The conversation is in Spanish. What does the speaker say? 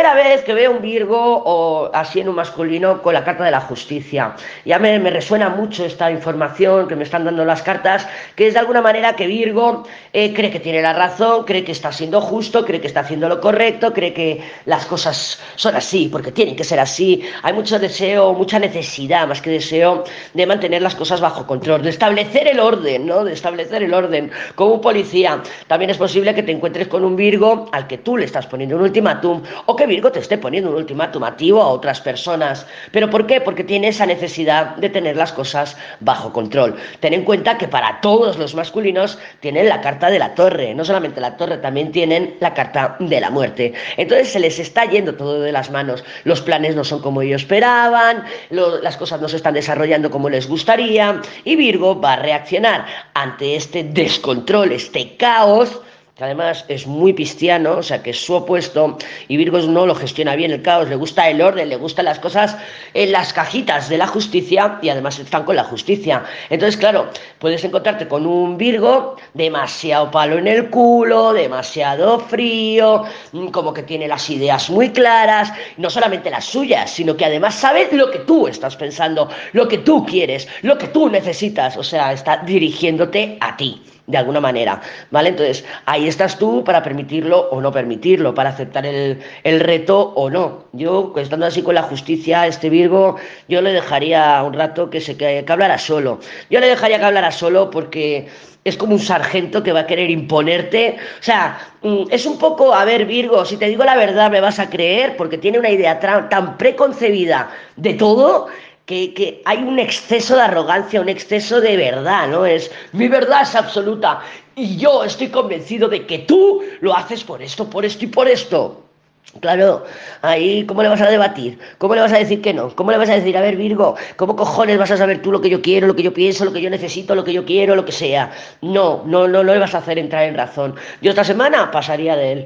primera vez que veo un Virgo o así en un masculino con la carta de la justicia. Ya me, me, resuena mucho esta información que me están dando las cartas, que es de alguna manera que Virgo eh, cree que tiene la razón, cree que está siendo justo, cree que está haciendo lo correcto, cree que las cosas son así, porque tienen que ser así. Hay mucho deseo, mucha necesidad, más que deseo, de mantener las cosas bajo control, de establecer el orden, ¿no? De establecer el orden. Como un policía, también es posible que te encuentres con un Virgo al que tú le estás poniendo un ultimátum o que Virgo te esté poniendo un ultimátum a ti o a otras personas. ¿Pero por qué? Porque tiene esa necesidad de tener las cosas bajo control. Ten en cuenta que para todos los masculinos tienen la carta de la torre, no solamente la torre, también tienen la carta de la muerte. Entonces se les está yendo todo de las manos. Los planes no son como ellos esperaban, las cosas no se están desarrollando como les gustaría y Virgo va a reaccionar ante este descontrol, este caos que además es muy pistiano, o sea que es su opuesto, y Virgo no lo gestiona bien el caos, le gusta el orden, le gustan las cosas en las cajitas de la justicia y además están con la justicia. Entonces, claro, puedes encontrarte con un Virgo demasiado palo en el culo, demasiado frío, mm, como que tiene las ideas muy claras, no solamente las suyas, sino que además sabe lo que tú estás pensando, lo que tú quieres, lo que tú necesitas, o sea, está dirigiéndote a ti de alguna manera, ¿vale? Entonces, ahí estás tú para permitirlo o no permitirlo, para aceptar el, el, reto o no. Yo, estando así con la justicia, este Virgo, yo le dejaría un rato que se que, que hablara solo. Yo le dejaría que hablara solo porque es como un sargento que va a querer imponerte. O sea, mm, es un poco, a ver, Virgo, si te digo la verdad me vas a creer, porque tiene una idea tan preconcebida de todo que, hay un exceso de arrogancia, un exceso de verdad, ¿no? Es mi verdad es absoluta y yo estoy convencido de que tú lo haces por esto, por esto y por esto. Claro, ahí, ¿cómo le vas a debatir? ¿Cómo le vas a decir que no? ¿Cómo le vas a decir, a ver, Virgo, ¿cómo cojones vas a saber tú lo que yo quiero, lo que yo pienso, lo que yo necesito, lo que yo quiero, lo que sea? No, no, no, no le vas a hacer entrar en razón. Yo esta semana pasaría de él.